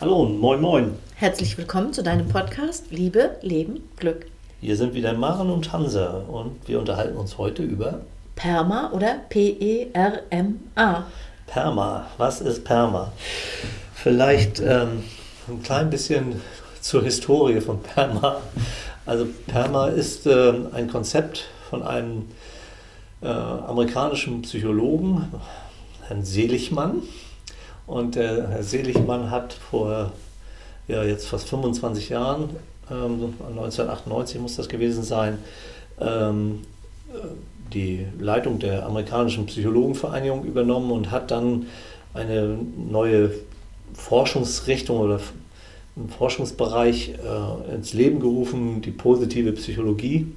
Hallo und moin moin. Herzlich willkommen zu deinem Podcast Liebe, Leben, Glück. Hier sind wieder Maren und Hansa und wir unterhalten uns heute über Perma oder P-E-R-M-A. Perma. Was ist Perma? Vielleicht ähm, ein klein bisschen zur Historie von Perma. Also Perma ist äh, ein Konzept von einem äh, amerikanischen Psychologen, Herrn Seligmann. Und der Herr Seligmann hat vor ja, jetzt fast 25 Jahren, ähm, 1998 muss das gewesen sein, ähm, die Leitung der amerikanischen Psychologenvereinigung übernommen und hat dann eine neue Forschungsrichtung oder einen Forschungsbereich äh, ins Leben gerufen, die positive Psychologie.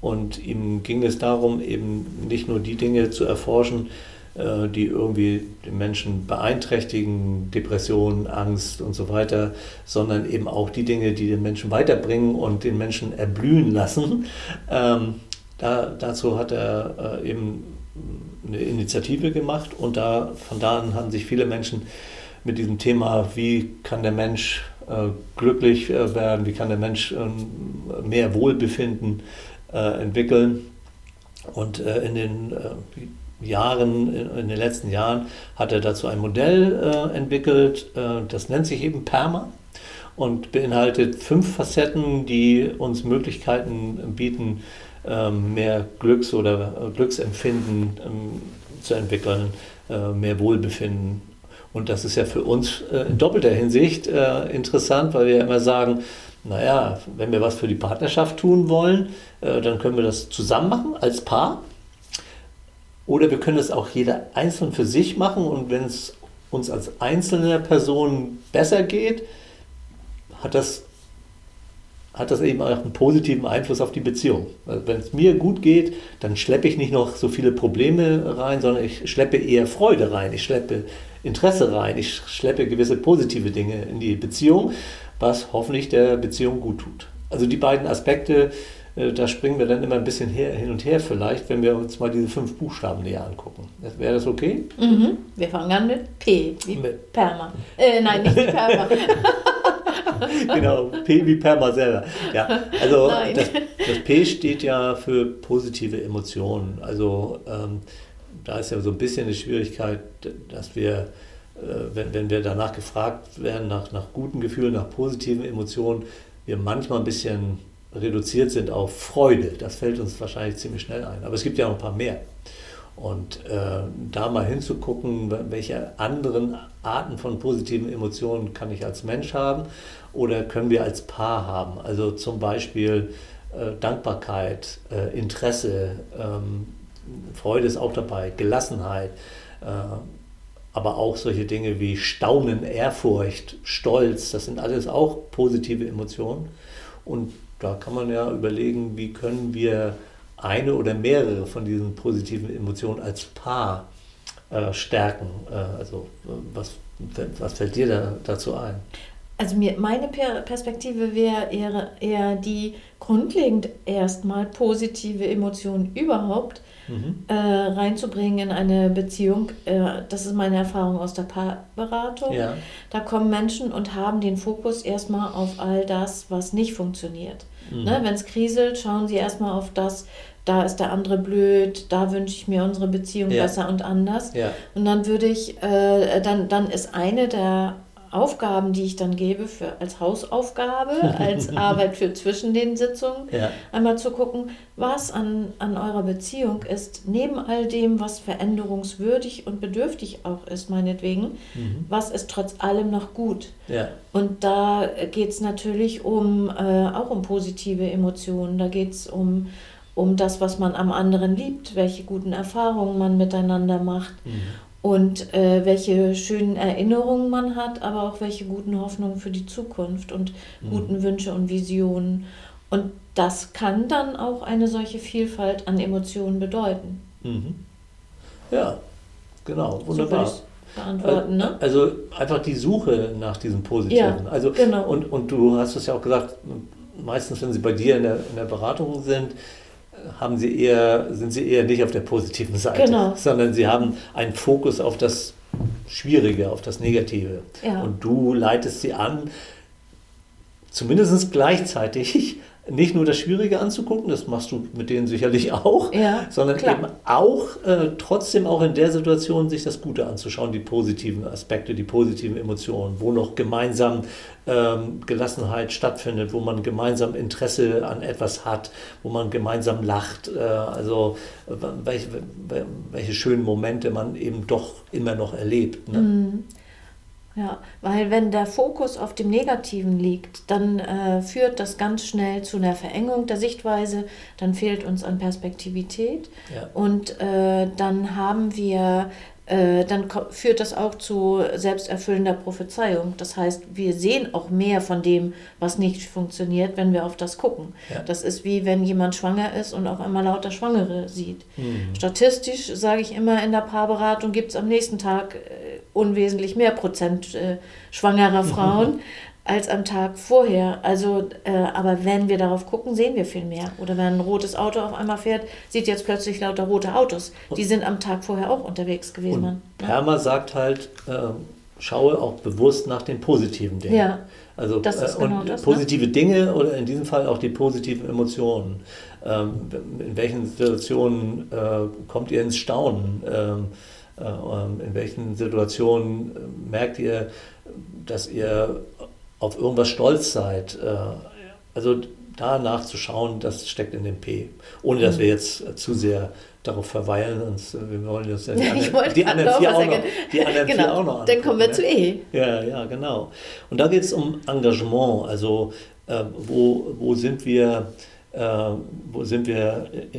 Und ihm ging es darum, eben nicht nur die Dinge zu erforschen, äh, die irgendwie den Menschen beeinträchtigen, Depressionen, Angst und so weiter, sondern eben auch die Dinge, die den Menschen weiterbringen und den Menschen erblühen lassen. Ähm, da, dazu hat er äh, eben eine Initiative gemacht und da, von da an haben sich viele Menschen mit diesem Thema, wie kann der Mensch äh, glücklich äh, werden, wie kann der Mensch ähm, mehr Wohlbefinden äh, entwickeln. Und äh, in den Jahren, in den letzten Jahren, hat er dazu ein Modell äh, entwickelt, äh, das nennt sich eben PERMA und beinhaltet fünf Facetten, die uns Möglichkeiten bieten, äh, mehr Glücks- oder äh, Glücksempfinden ähm, zu entwickeln, äh, mehr Wohlbefinden. Und das ist ja für uns äh, in doppelter Hinsicht interessant, weil wir ja immer sagen, naja, wenn wir was für die Partnerschaft tun wollen, dann können wir das zusammen machen als Paar. Oder wir können es auch jeder einzeln für sich machen und wenn es uns als einzelne Person besser geht, hat das, hat das eben auch einen positiven Einfluss auf die Beziehung. Also wenn es mir gut geht, dann schleppe ich nicht noch so viele Probleme rein, sondern ich schleppe eher Freude rein, ich schleppe Interesse rein, ich schleppe gewisse positive Dinge in die Beziehung, was hoffentlich der Beziehung gut tut. Also die beiden Aspekte da springen wir dann immer ein bisschen her, hin und her vielleicht, wenn wir uns mal diese fünf Buchstaben näher angucken. Wäre das okay? Mhm. Wir fangen an mit P wie mit Perma. Äh, nein, nicht wie Perma. genau, P wie Perma selber. Ja, also das, das, P steht ja für positive Emotionen. Also ähm, da ist ja so ein bisschen die Schwierigkeit, dass wir, äh, wenn, wenn wir danach gefragt werden, nach, nach guten Gefühlen, nach positiven Emotionen, wir manchmal ein bisschen reduziert sind auf Freude. Das fällt uns wahrscheinlich ziemlich schnell ein. Aber es gibt ja noch ein paar mehr. Und äh, da mal hinzugucken, welche anderen Arten von positiven Emotionen kann ich als Mensch haben oder können wir als Paar haben. Also zum Beispiel äh, Dankbarkeit, äh, Interesse, ähm, Freude ist auch dabei, Gelassenheit, äh, aber auch solche Dinge wie Staunen, Ehrfurcht, Stolz, das sind alles auch positive Emotionen. Und da kann man ja überlegen, wie können wir eine oder mehrere von diesen positiven Emotionen als Paar äh, stärken. Äh, also was, was fällt dir da, dazu ein? Also mir, meine Perspektive wäre eher, eher die grundlegend erstmal positive Emotionen überhaupt mhm. äh, reinzubringen in eine Beziehung. Äh, das ist meine Erfahrung aus der Paarberatung. Ja. Da kommen Menschen und haben den Fokus erstmal auf all das, was nicht funktioniert. Mhm. Ne, Wenn es kriselt, schauen sie erstmal auf das, da ist der andere blöd, da wünsche ich mir unsere Beziehung ja. besser und anders. Ja. Und dann würde ich, äh, dann, dann ist eine der Aufgaben, die ich dann gebe für, als Hausaufgabe, als Arbeit für zwischen den Sitzungen, ja. einmal zu gucken, was an, an eurer Beziehung ist, neben all dem, was veränderungswürdig und bedürftig auch ist, meinetwegen, mhm. was ist trotz allem noch gut. Ja. Und da geht es natürlich um, äh, auch um positive Emotionen, da geht es um, um das, was man am anderen liebt, welche guten Erfahrungen man miteinander macht. Mhm und äh, welche schönen Erinnerungen man hat, aber auch welche guten Hoffnungen für die Zukunft und mhm. guten Wünsche und Visionen. Und das kann dann auch eine solche Vielfalt an Emotionen bedeuten. Mhm. Ja, genau, wunderbar. So beantworten, ne? Also einfach die Suche nach diesem Positiven. Ja, also, genau. und, und du hast es ja auch gesagt, meistens, wenn sie bei dir in der, in der Beratung sind, haben sie eher, sind sie eher nicht auf der positiven Seite, genau. sondern sie haben einen Fokus auf das Schwierige, auf das Negative. Ja. Und du leitest sie an, zumindest gleichzeitig nicht nur das Schwierige anzugucken, das machst du mit denen sicherlich auch, Ja, sondern klar. eben auch äh, trotzdem auch in der Situation sich das Gute anzuschauen, die positiven Aspekte, die positiven Emotionen, wo noch gemeinsam ähm, Gelassenheit stattfindet, wo man gemeinsam Interesse an etwas hat, wo man gemeinsam lacht, äh, also äh, welche, welche schönen Momente man eben doch immer noch erlebt. Ne? Mhm. Ja, weil wenn der Fokus auf dem Negativen liegt, dann äh, führt das ganz schnell zu einer Verengung der Sichtweise, dann fehlt uns an Perspektivität Ja. und äh, dann haben wir, dann ko- führt das auch zu selbsterfüllender Prophezeiung. Das heißt, wir sehen auch mehr von dem, was nicht funktioniert, wenn wir auf das gucken. Ja. Das ist wie wenn jemand schwanger ist und auf einmal lauter Schwangere sieht. Mhm. Statistisch sage ich immer, in der Paarberatung gibt es am nächsten Tag äh, unwesentlich mehr Prozent äh, schwangerer Frauen als am Tag vorher. Also, äh, aber wenn wir darauf gucken, sehen wir viel mehr. Oder wenn ein rotes Auto auf einmal fährt, sieht jetzt plötzlich lauter rote Autos. Die sind am Tag vorher auch unterwegs gewesen. Und. Ja. Perma sagt halt, ähm, schaue auch bewusst nach den positiven Dingen. Ja, Also das ist äh, genau und das, ne? positive Dinge oder in diesem Fall auch die positiven Emotionen. Ähm, in welchen Situationen äh, kommt ihr ins Staunen? Ähm, äh, ähm, in welchen Situationen äh, merkt ihr, dass ihr auf irgendwas stolz seid? Äh, also da nachzuschauen, das steckt in dem P. Ohne dass wir jetzt äh, zu sehr darauf verweilen. Uns, äh, wir wollen uns ja die, anderen- die anderen vier auch noch, die anderen vier Genau, auch noch dann kommen wir zu ne? E. Ja, ja, genau. Und da geht es um Engagement, also äh, wo, wo sind wir, äh, wo sind wir äh,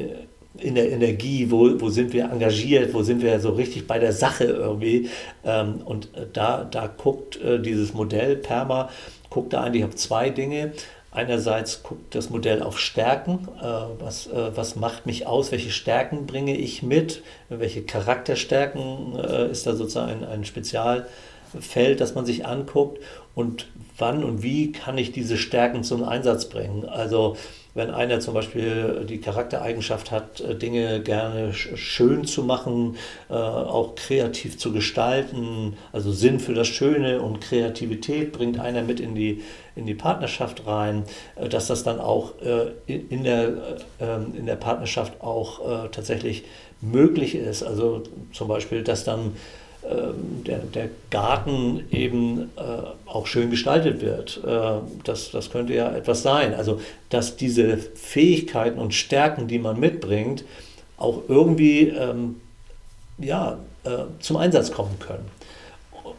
in der Energie, wo, wo sind wir engagiert, wo sind wir so richtig bei der Sache irgendwie. Ähm, und da, da guckt äh, dieses Modell Perma, guckt da eigentlich auf zwei Dinge. Einerseits guckt das Modell auf Stärken, äh, was, äh, was macht mich aus, welche Stärken bringe ich mit, welche Charakterstärken äh, ist da sozusagen ein, ein Spezialfeld, das man sich anguckt und wann und wie kann ich diese Stärken zum Einsatz bringen. Also wenn einer zum Beispiel die Charaktereigenschaft hat, äh, Dinge gerne sch- schön zu machen, äh, auch kreativ zu gestalten, also Sinn für das Schöne und Kreativität bringt einer mit in die, in die Partnerschaft rein, äh, dass das dann auch in, der, äh, ähm, in der Partnerschaft auch tatsächlich möglich ist. Also zum Beispiel, dass dann der, der Garten eben äh, auch schön gestaltet wird. Äh, das, das könnte ja etwas sein. Also, dass diese Fähigkeiten und Stärken, die man mitbringt, auch irgendwie ähm, ja, äh, zum Einsatz kommen können.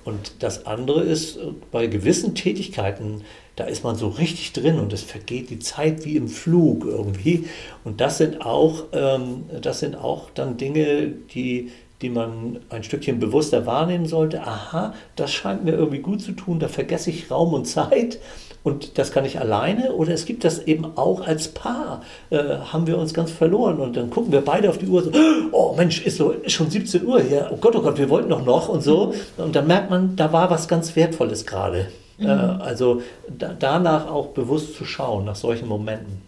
Und das andere ist, äh, bei gewissen Tätigkeiten, da ist man so richtig drin und es vergeht die Zeit wie im Flug irgendwie. Und das sind auch, ähm, das sind auch dann Dinge, die, die man ein Stückchen bewusster wahrnehmen sollte. Aha, das scheint mir irgendwie gut zu tun, da vergesse ich Raum und Zeit. Und das kann ich alleine oder es gibt das eben auch als Paar. Äh, haben wir uns ganz verloren und dann gucken wir beide auf die Uhr so, oh Mensch, ist, so, ist schon 17 Uhr hier, oh Gott, oh Gott, wir wollten doch noch und so. Und dann merkt man, da war was ganz Wertvolles gerade. Äh, also da, danach auch bewusst zu schauen, nach solchen Momenten.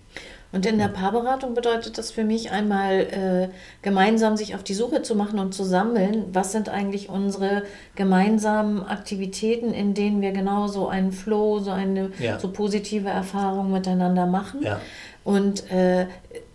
Und in der Paarberatung bedeutet das für mich einmal äh, gemeinsam sich auf die Suche zu machen und zu sammeln, was sind eigentlich unsere gemeinsamen Aktivitäten, in denen wir genau so einen Flow, so eine Ja. so positive Erfahrung miteinander machen. Ja. Und äh,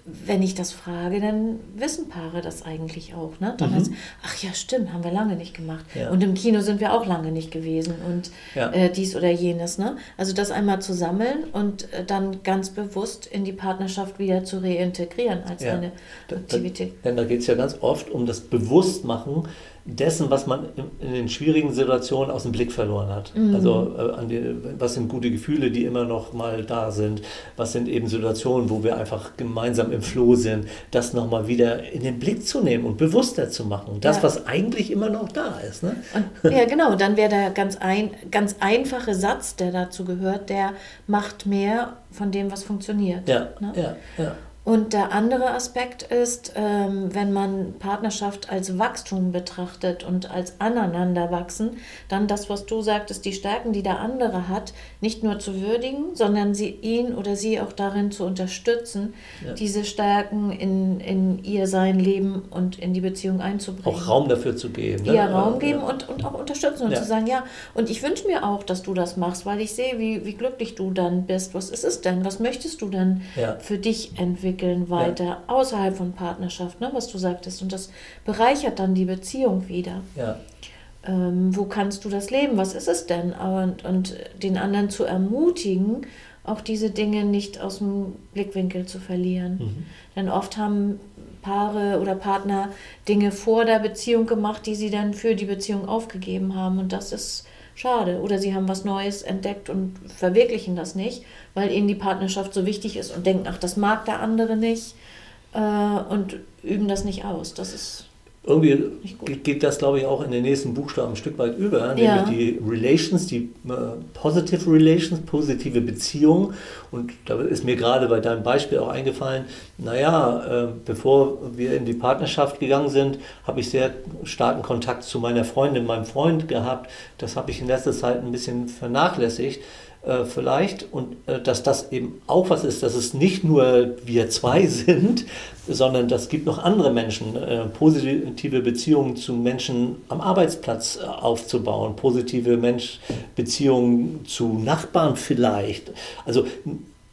wenn ich das frage, dann wissen Paare das eigentlich auch. Ne? Dann heißt, ach ja, stimmt, haben wir lange nicht gemacht. Mhm. Ja. Und im Kino sind wir auch lange nicht gewesen und Ja. äh, dies oder jenes. Ne? Also das einmal zu sammeln und äh, dann ganz bewusst in die Partnerschaft wieder zu reintegrieren als Ja. eine Da- da- Aktivität. Denn da geht es ja ganz oft um das Bewusstmachen dessen, was man in, den schwierigen Situationen aus dem Blick verloren hat. Also äh, an die, was sind gute Gefühle, die immer noch mal da sind? Was sind eben Situationen, wo wir einfach gemeinsam im Floh sind? Das nochmal wieder in den Blick zu nehmen und bewusster zu machen. Das, Ja. was eigentlich immer noch da ist. Ne? Und, ja, genau. Dann wäre der ganz, ein, ganz einfache Satz, der dazu gehört, der macht mehr von dem, was funktioniert. Ja, Ne? ja, ja. Und der andere Aspekt ist, ähm, wenn man Partnerschaft als Wachstum betrachtet und als Aneinanderwachsen, dann das, was du sagtest, die Stärken, die der andere hat, nicht nur zu würdigen, sondern sie, ihn oder sie auch darin zu unterstützen, ja. diese Stärken in, in ihr sein Leben und in die Beziehung einzubringen. Auch Raum dafür zu geben. Ne? Ja, Raum geben ja. Und, und auch unterstützen und ja. zu sagen, ja, und ich wünsche mir auch, dass du das machst, weil ich sehe, wie, wie glücklich du dann bist. Was ist es denn? Was möchtest du denn für dich entwickeln? Entwickeln weiter, ja. außerhalb von Partnerschaft, ne, was du sagtest. Und das bereichert dann die Beziehung wieder. Ja. Ähm, wo kannst du das leben? Was ist es denn? Und, und den anderen zu ermutigen, auch diese Dinge nicht aus dem Blickwinkel zu verlieren. Mhm. Denn oft haben Paare oder Partner Dinge vor der Beziehung gemacht, die sie dann für die Beziehung aufgegeben haben. Und das ist schade. Oder sie haben was Neues entdeckt und verwirklichen das nicht, weil ihnen die Partnerschaft so wichtig ist und denken, ach, das mag der andere nicht äh, und üben das nicht aus. Das ist irgendwie geht das, glaube ich, auch in den nächsten Buchstaben ein Stück weit über, nämlich ja. die Relations, die äh, Positive Relations, positive Beziehungen. Und da ist mir gerade bei deinem Beispiel auch eingefallen, naja, äh, bevor wir in die Partnerschaft gegangen sind, habe ich sehr starken Kontakt zu meiner Freundin, meinem Freund gehabt. Das habe ich in letzter Zeit ein bisschen vernachlässigt äh, vielleicht und äh, dass das eben auch was ist, dass es nicht nur wir zwei sind, sondern das gibt noch andere Menschen, äh, positive Beziehungen zu Menschen am Arbeitsplatz äh, aufzubauen, positive Mensch Beziehungen zu Nachbarn vielleicht. Also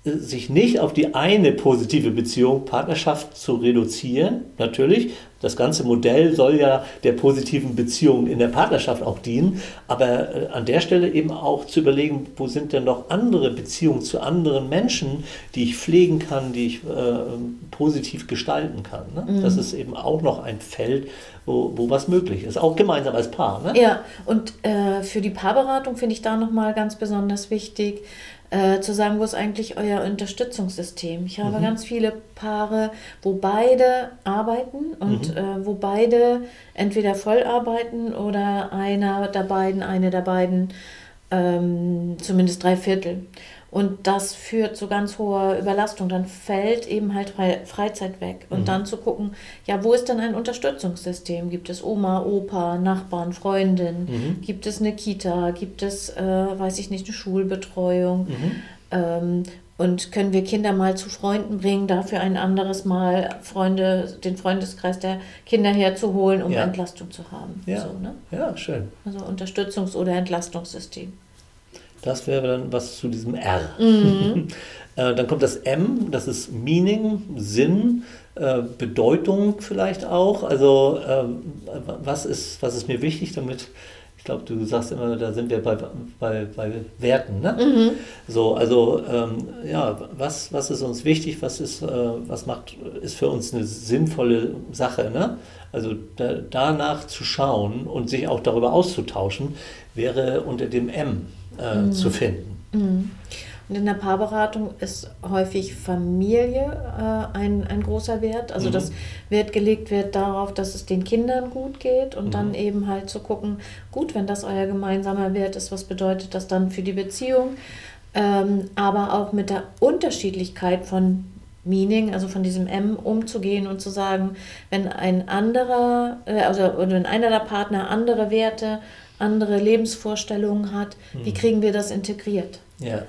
sich nicht auf die eine positive Beziehung, Partnerschaft zu reduzieren, natürlich. Das ganze Modell soll ja der positiven Beziehung in der Partnerschaft auch dienen, aber äh, an der Stelle eben auch zu überlegen, wo sind denn noch andere Beziehungen zu anderen Menschen, die ich pflegen kann, die ich äh, positiv gestalten kann. Ne? Mhm. Das ist eben auch noch ein Feld, wo, wo was möglich ist, auch gemeinsam als Paar. Ne? Ja, und äh, für die Paarberatung finde ich da nochmal ganz besonders wichtig, äh, zu sagen, wo ist eigentlich euer Unterstützungssystem? Ich habe mhm. ganz viele Paare, wo beide arbeiten und mhm. äh, wo beide entweder voll arbeiten oder einer der beiden, eine der beiden ähm, zumindest drei Viertel. Und das führt zu ganz hoher Überlastung. Dann fällt eben halt Freizeit weg. Und mhm. dann zu gucken, ja, wo ist denn ein Unterstützungssystem? Gibt es Oma, Opa, Nachbarn, Freundin? Mhm. Gibt es eine Kita? Gibt es, äh, weiß ich nicht, eine Schulbetreuung? Mhm. Ähm, und können wir Kinder mal zu Freunden bringen, dafür ein anderes Mal Freunde, den Freundeskreis der Kinder herzuholen, um ja. Entlastung zu haben. Ja, so, ne? ja schön. Also Unterstützungs- oder Entlastungssystem. Das wäre dann was zu diesem R. Mhm. Äh, dann kommt das M, das ist Meaning, Sinn, äh, Bedeutung vielleicht auch. Also ähm, was, ist, was ist mir wichtig, damit ich glaube, du sagst immer, da sind wir bei, bei, bei Werten. Ne? Mhm. So, also ähm, ja, was, was ist uns wichtig, was ist, äh, was macht, ist für uns eine sinnvolle Sache. Ne? Also da, danach zu schauen und sich auch darüber auszutauschen, wäre unter dem M äh, mhm. zu finden. Mhm. Und in der Paarberatung ist häufig Familie äh, ein, ein großer Wert. Also mhm. dass Wert gelegt wird darauf, dass es den Kindern gut geht und mhm. dann eben halt zu gucken, gut, wenn das euer gemeinsamer Wert ist, was bedeutet das dann für die Beziehung? Ähm, aber auch mit der Unterschiedlichkeit von Meaning, also von diesem M umzugehen und zu sagen, wenn ein anderer, äh, also wenn einer der Partner andere Werte andere Lebensvorstellungen hat. Wie hm. kriegen wir das integriert? Ja,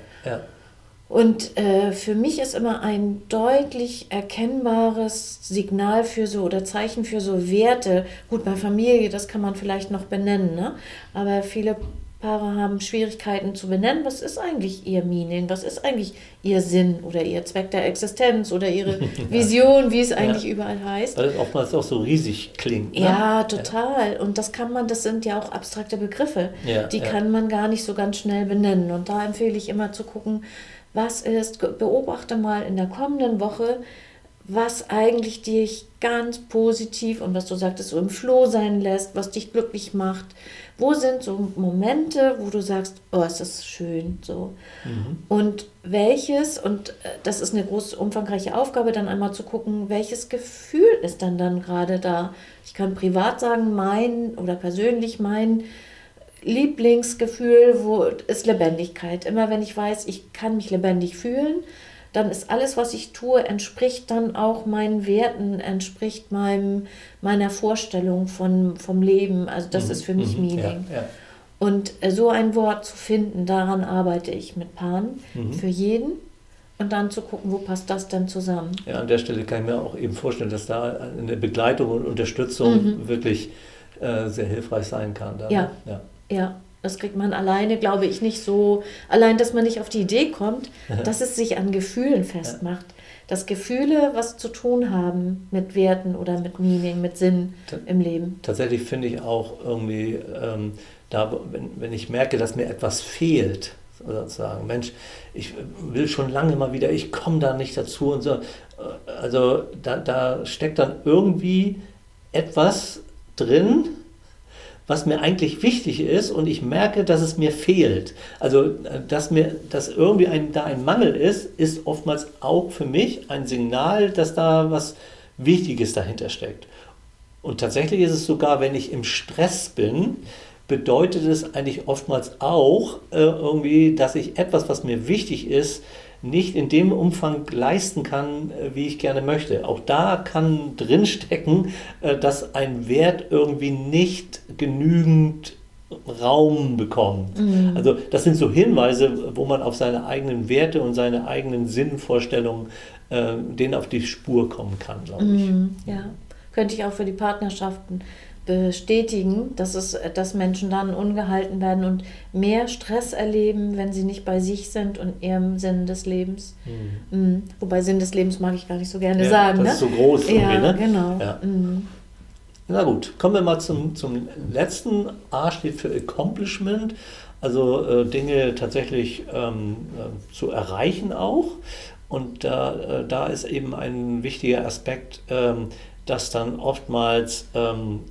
Und äh, für mich ist immer ein deutlich erkennbares Signal für so oder Zeichen für so Werte. Gut, bei Familie, das kann man vielleicht noch benennen, ne? aber viele Paare haben Schwierigkeiten zu benennen, was ist eigentlich ihr Meaning, was ist eigentlich ihr Sinn oder ihr Zweck der Existenz oder ihre Vision, wie es eigentlich ja. überall heißt. Weil es oftmals auch so riesig klingt. Ne? Ja, total. Und das kann man, das sind ja auch abstrakte Begriffe, ja, die kann man gar nicht so ganz schnell benennen. Und da empfehle ich immer zu gucken, was ist, beobachte mal in der kommenden Woche, was eigentlich dich ganz positiv und was du sagtest, so im Floh sein lässt, was dich glücklich macht. Wo sind so Momente, wo du sagst, oh, ist das schön, so. Mhm. Und welches, und äh, das ist eine große, umfangreiche Aufgabe, dann einmal zu gucken, welches Gefühl ist dann dann gerade da. Ich kann privat sagen, mein oder persönlich mein Lieblingsgefühl wo, ist Lebendigkeit. Immer wenn ich weiß, ich kann mich lebendig fühlen, dann ist alles, was ich tue, entspricht dann auch meinen Werten, entspricht meinem, meiner Vorstellung von, vom Leben. Also das mhm. ist für mich mhm. Meaning. Ja, ja. Und äh, so ein Wort zu finden, daran arbeite ich mit Paaren mhm. für jeden und dann zu gucken, wo passt das denn zusammen. Ja, an der Stelle kann ich mir auch eben vorstellen, dass da eine Begleitung und Unterstützung mhm. wirklich äh, sehr hilfreich sein kann. Da, ja. ja. ja. Das kriegt man alleine, glaube ich, nicht so. Allein, dass man nicht auf die Idee kommt, dass es sich an Gefühlen festmacht. Dass Gefühle was zu tun haben mit Werten oder mit Meaning, mit Sinn im Leben. Tatsächlich finde ich auch irgendwie, ähm, da, wenn, wenn ich merke, dass mir etwas fehlt, sozusagen, Mensch, ich will schon lange mal wieder, ich komme da nicht dazu und so. Also da, da steckt dann irgendwie etwas drin, was mir eigentlich wichtig ist und ich merke, dass es mir fehlt. Also, dass mir, dass irgendwie ein, da ein Mangel ist, ist oftmals auch für mich ein Signal, dass da was Wichtiges dahinter steckt. Und tatsächlich ist es sogar, wenn ich im Stress bin, bedeutet es eigentlich oftmals auch äh, irgendwie, dass ich etwas, was mir wichtig ist, nicht in dem Umfang leisten kann, äh, wie ich gerne möchte. Auch da kann drinstecken, äh, dass ein Wert irgendwie nicht genügend Raum bekommt. Mhm. Also das sind so Hinweise, wo man auf seine eigenen Werte und seine eigenen Sinnvorstellungen äh, denen auf die Spur kommen kann, glaube ich. Mhm, ja, könnte ich auch für die Partnerschaften bestätigen, dass, es, dass Menschen dann ungehalten werden und mehr Stress erleben, wenn sie nicht bei sich sind und ihrem Sinn des Lebens. Mhm. Mhm. Wobei Sinn des Lebens mag ich gar nicht so gerne ja, sagen. Das ne? ist so groß. Ja, ne? genau. Ja. Mhm. Na gut, kommen wir mal zum, zum letzten. A steht für Accomplishment, also äh, Dinge tatsächlich ähm, äh, zu erreichen auch. Und da, äh, da ist eben ein wichtiger Aspekt, ähm, dass dann oftmals ähm,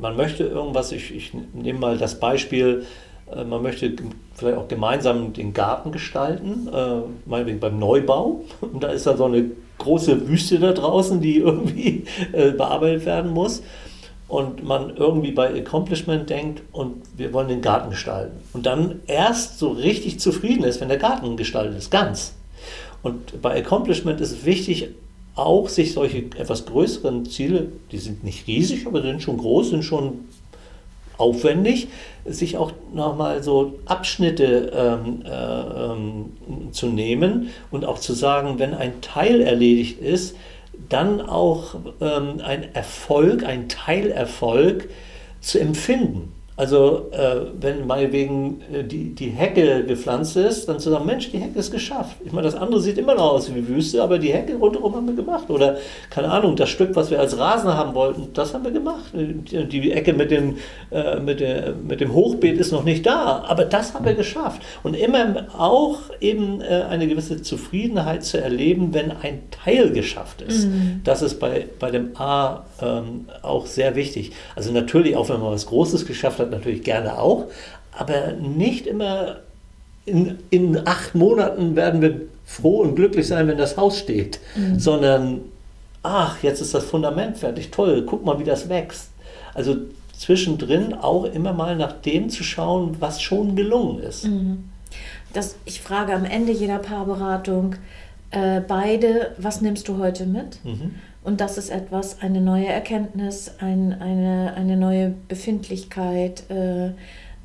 man möchte irgendwas, ich, ich nehme mal das Beispiel, äh, man möchte vielleicht auch gemeinsam den Garten gestalten, äh, meinetwegen beim Neubau. Und da ist da so eine große Wüste da draußen, die irgendwie äh, bearbeitet werden muss. Und man irgendwie bei Accomplishment denkt und wir wollen den Garten gestalten. Und dann erst so richtig zufrieden ist, wenn der Garten gestaltet ist, ganz. Und bei Accomplishment ist es wichtig, auch sich solche etwas größeren Ziele, die sind nicht riesig, aber sind schon groß, sind schon aufwendig, sich auch nochmal so Abschnitte ähm, äh, ähm, zu nehmen und auch zu sagen, wenn ein Teil erledigt ist, dann auch ähm, ein Erfolg, ein Teilerfolg zu empfinden. Also äh, wenn meinetwegen äh, die, die Hecke gepflanzt ist, dann zu sagen, Mensch, die Hecke ist geschafft. Ich meine, das andere sieht immer noch aus wie Wüste, aber die Hecke rundherum haben wir gemacht. Oder, keine Ahnung, das Stück, was wir als Rasen haben wollten, das haben wir gemacht. Die, die Ecke mit dem, äh, mit, der, mit dem Hochbeet ist noch nicht da, aber das haben wir geschafft. Und immer auch eben äh, eine gewisse Zufriedenheit zu erleben, wenn ein Teil geschafft ist. Mhm. Das ist bei, bei dem A ähm, auch sehr wichtig. Also natürlich, auch wenn man was Großes geschafft hat, Deutschland natürlich gerne auch, aber nicht immer in, in acht Monaten werden wir froh und glücklich sein, wenn das Haus steht, mhm. sondern ach, jetzt ist das Fundament fertig, toll, guck mal, wie das wächst. Also zwischendrin auch immer mal nach dem zu schauen, was schon gelungen ist. Mhm. Das, ich frage am Ende jeder Paarberatung äh, beide, was nimmst du heute mit? Mhm. Und das ist etwas, eine neue Erkenntnis, ein, eine, eine neue Befindlichkeit, äh,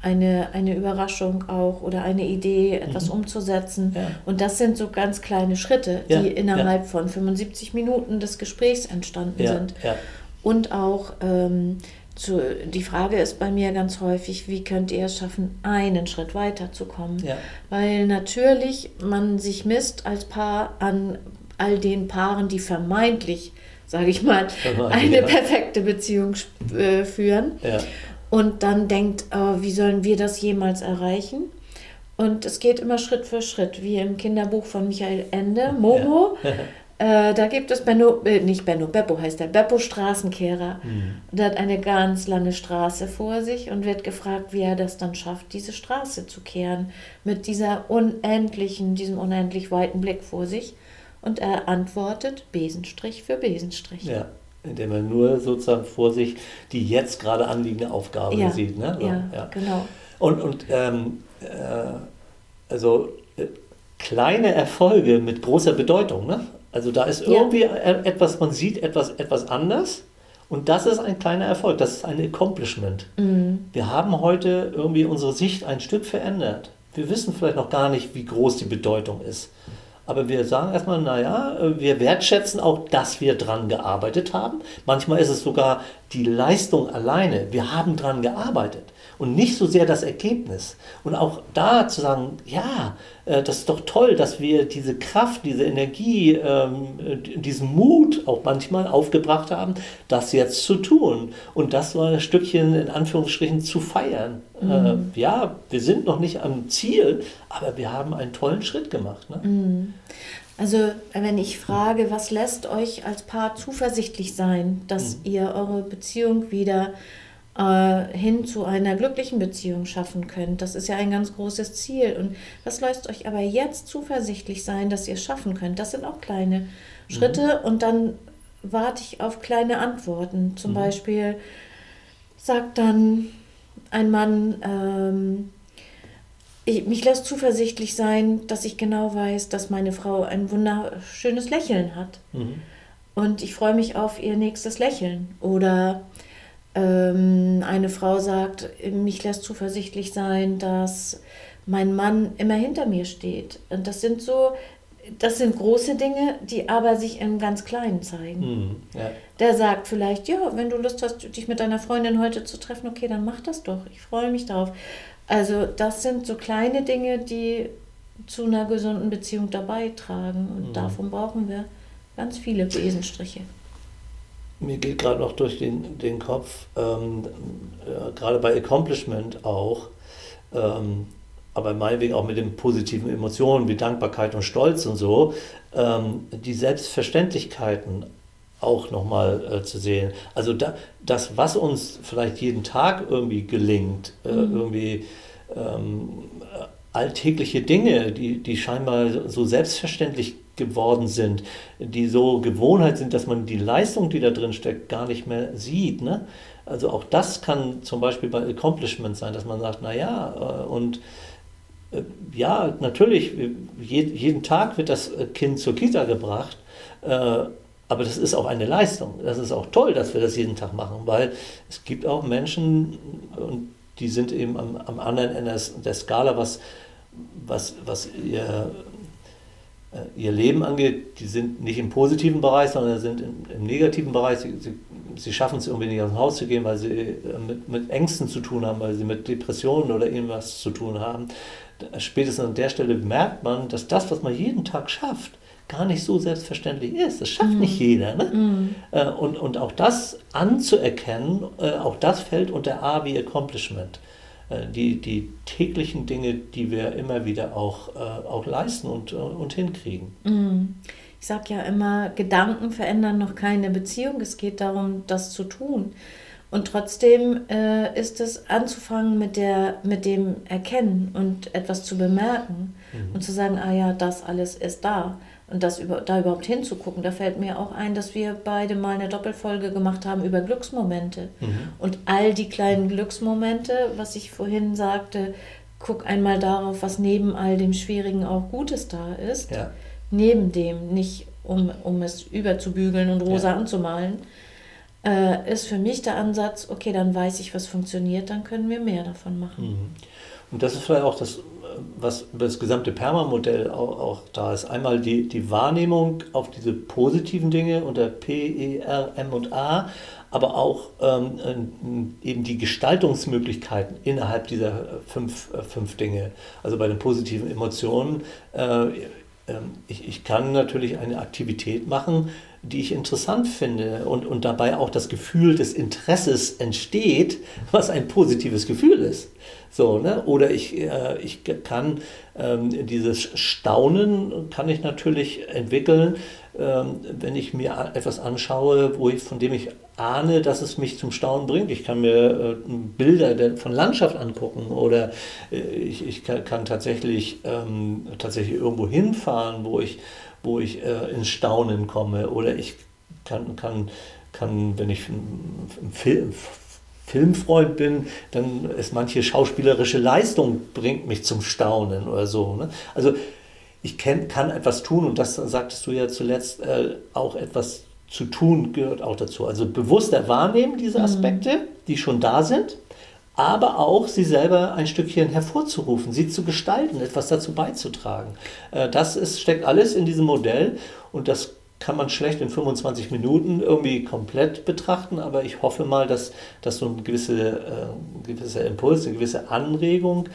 eine, eine Überraschung auch oder eine Idee, etwas mhm. umzusetzen. Ja. Und das sind so ganz kleine Schritte, die ja, innerhalb ja. von 75 Minuten des Gesprächs entstanden sind. Und auch ähm, zu, die Frage ist bei mir ganz häufig, wie könnt ihr es schaffen, einen Schritt weiterzukommen? Weil natürlich man sich misst als Paar an all den Paaren, die vermeintlich sage ich mal, eine ja. perfekte Beziehung äh, führen. Ja. Und dann denkt, oh, wie sollen wir das jemals erreichen? Und es geht immer Schritt für Schritt, wie im Kinderbuch von Michael Ende, Momo. Ja. Äh, da gibt es Benno, äh, nicht Benno, Beppo heißt der, Beppo Straßenkehrer. Mhm. Der hat eine ganz lange Straße vor sich und wird gefragt, wie er das dann schafft, diese Straße zu kehren. Mit dieser unendlichen, diesem unendlich weiten Blick vor sich. Und er antwortet Besenstrich für Besenstrich. Ja, indem er nur sozusagen vor sich die jetzt gerade anliegende Aufgabe ja. sieht. Ne? So, ja, ja, genau. Und, und ähm, äh, also äh, kleine Erfolge mit großer Bedeutung. Ne? Also da ist irgendwie ja. etwas, man sieht etwas, etwas anders und das ist ein kleiner Erfolg, das ist ein Accomplishment. Mhm. Wir haben heute irgendwie unsere Sicht ein Stück verändert. Wir wissen vielleicht noch gar nicht, wie groß die Bedeutung ist. Aber wir sagen erstmal, naja, wir wertschätzen auch, dass wir dran gearbeitet haben. Manchmal ist es sogar die Leistung alleine. Wir haben dran gearbeitet und nicht so sehr das Ergebnis. Und auch da zu sagen, ja, äh, das ist doch toll, dass wir diese Kraft, diese Energie, ähm, diesen Mut auch manchmal aufgebracht haben, das jetzt zu tun und das so ein Stückchen in Anführungsstrichen zu feiern. Mhm. Äh, ja, wir sind noch nicht am Ziel, aber wir haben einen tollen Schritt gemacht. Ne? Mhm. Also wenn ich frage, was lässt euch als Paar zuversichtlich sein, dass mhm. ihr eure Beziehung wieder äh, hin zu einer glücklichen Beziehung schaffen könnt. Das ist ja ein ganz großes Ziel. Und was lässt euch aber jetzt zuversichtlich sein, dass ihr es schaffen könnt? Das sind auch kleine Schritte mhm. und dann warte ich auf kleine Antworten. Zum mhm. Beispiel sagt dann ein Mann, ähm, ich, mich lässt zuversichtlich sein, dass ich genau weiß, dass meine Frau ein wunderschönes Lächeln hat. Mhm. Und ich freue mich auf ihr nächstes Lächeln. Oder ähm, eine Frau sagt, mich lässt zuversichtlich sein, dass mein Mann immer hinter mir steht. Und das sind so, das sind große Dinge, die aber sich im ganz Kleinen zeigen. Mhm, ja. Der sagt vielleicht, ja, wenn du Lust hast, dich mit deiner Freundin heute zu treffen, okay, dann mach das doch. Ich freue mich darauf. Also das sind so kleine Dinge, die zu einer gesunden Beziehung dabei tragen. Und mhm. davon brauchen wir ganz viele Besenstriche mir geht gerade noch durch den, den Kopf, ähm, äh, gerade bei Accomplishment auch, ähm, aber meinetwegen auch mit den positiven Emotionen wie Dankbarkeit und Stolz und so, ähm, die Selbstverständlichkeiten auch nochmal äh, zu sehen. Also da, das, was uns vielleicht jeden Tag irgendwie gelingt, äh, mhm. irgendwie ähm, alltägliche Dinge, die, die scheinbar so selbstverständlich geworden sind, die so Gewohnheit sind, dass man die Leistung, die da drin steckt, gar nicht mehr sieht. Ne? Also auch das kann zum Beispiel bei Accomplishment sein, dass man sagt, naja, äh, und äh, ja, natürlich, jeden Tag wird das Kind zur Kita gebracht, äh, aber das ist auch eine Leistung. Das ist auch toll, dass wir das jeden Tag machen, weil es gibt auch Menschen, und die sind eben am, am anderen Ende der Skala, was, was, was ihr ihr Leben angeht, die sind nicht im positiven Bereich, sondern sind im, im negativen Bereich. Sie, sie, sie, schaffen es irgendwie nicht aus dem Haus zu gehen, weil sie äh, mit, mit, Ängsten zu tun haben, weil sie mit Depressionen oder irgendwas zu tun haben. Spätestens an der Stelle merkt man, dass das, was man jeden Tag schafft, gar nicht so selbstverständlich ist. Das schafft mm. nicht jeder. Ne? Mm. Und, und auch das anzuerkennen, auch das fällt unter A wie Accomplishment. Äh, die, die täglichen Dinge, die wir immer wieder auch, äh, auch leisten und, äh, und hinkriegen. Mhm. Ich sage ja immer, Gedanken verändern noch keine Beziehung. Es geht darum, das zu tun. Und trotzdem äh, ist es anzufangen mit, der, mit dem Erkennen und etwas zu bemerken mhm. und zu sagen, ah ja, das alles ist da und das über, da überhaupt hinzugucken, da fällt mir auch ein, dass wir beide mal eine Doppelfolge gemacht haben über Glücksmomente. Mhm. Und all die kleinen Glücksmomente, was ich vorhin sagte, guck einmal darauf, was neben all dem Schwierigen auch Gutes da ist. Ja. Neben dem, nicht um, um es überzubügeln und rosa ja. anzumalen, äh, ist für mich der Ansatz, okay, dann weiß ich, was funktioniert, dann können wir mehr davon machen. Mhm. Und das ist vielleicht auch das was über das gesamte Perma-Modell auch, auch, da ist. Einmal die, die Wahrnehmung auf diese positiven Dinge unter P, E, R, M und A, aber auch ähm, eben die Gestaltungsmöglichkeiten innerhalb dieser fünf, äh, fünf Dinge. Also bei den positiven Emotionen, äh, äh, ich, ich kann natürlich eine Aktivität machen, die ich interessant finde und, und dabei auch das Gefühl des Interesses entsteht, was ein positives Gefühl ist. So, ne? Oder ich, äh, ich kann ähm, dieses Staunen kann ich natürlich entwickeln, ähm, wenn ich mir etwas anschaue, wo ich, von dem ich ahne, dass es mich zum Staunen bringt. Ich kann mir äh, Bilder von Landschaft angucken oder äh, ich, ich kann, tatsächlich, ähm, tatsächlich irgendwo hinfahren, wo ich wo ich äh, ins Staunen komme. Oder ich kann, kann, kann wenn ich im Film, Filmfreund bin, dann ist manche schauspielerische Leistung bringt mich zum Staunen oder so. Ne? Also ich kann, kann etwas tun und das sagtest du ja zuletzt, äh, auch etwas zu tun gehört auch dazu. Also bewusster wahrnehmen diese mhm. Aspekte, mhm. die schon da sind, aber auch sie selber ein Stückchen hervorzurufen, sie zu gestalten, etwas dazu beizutragen. Äh, das ist, steckt alles in diesem Modell und das kann man schlecht in 25 Minuten irgendwie komplett betrachten, aber ich hoffe mal, dass, dass so ein gewisse, äh, gewisser Impuls, eine gewisse Anregung,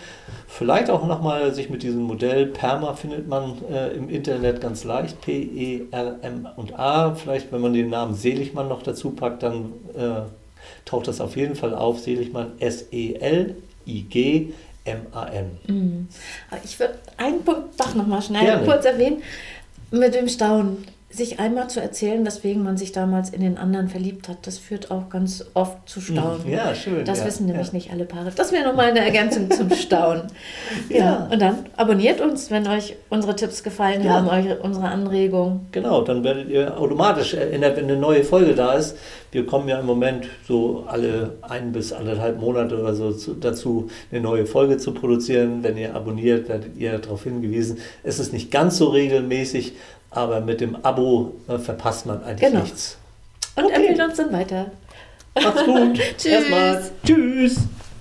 vielleicht auch nochmal sich mit diesem Modell PERMA findet man äh, im Internet ganz leicht, P-E-R-M und A, vielleicht wenn man den Namen Seligmann noch dazu packt, dann äh, taucht das auf jeden Fall auf, Seligmann, S-E-L-I-G. M-A-N. Mhm. Ich würde einen Punkt doch nochmal schnell Gerne. kurz erwähnen mit dem Staunen sich einmal zu erzählen, weswegen man sich damals in den anderen verliebt hat, das führt auch ganz oft zu Staunen. Ja, schön. Das ja, wissen nämlich ja. nicht alle Paare. Das wäre nochmal eine Ergänzung zum Staunen. Ja. ja. Und dann abonniert uns, wenn euch unsere Tipps gefallen haben, eure, unsere Anregungen. Genau, dann werdet ihr automatisch erinnert, wenn eine neue Folge da ist. Wir kommen ja im Moment so alle ein bis anderthalb Monate oder so zu, dazu, eine neue Folge zu produzieren. Wenn ihr abonniert, werdet ihr darauf hingewiesen. Es ist nicht ganz so regelmäßig, aber mit dem Abo äh, verpasst man eigentlich genau. nichts. Und okay. empfiehlt uns dann weiter. Macht's gut. Tschüss. Erstmal. Tschüss.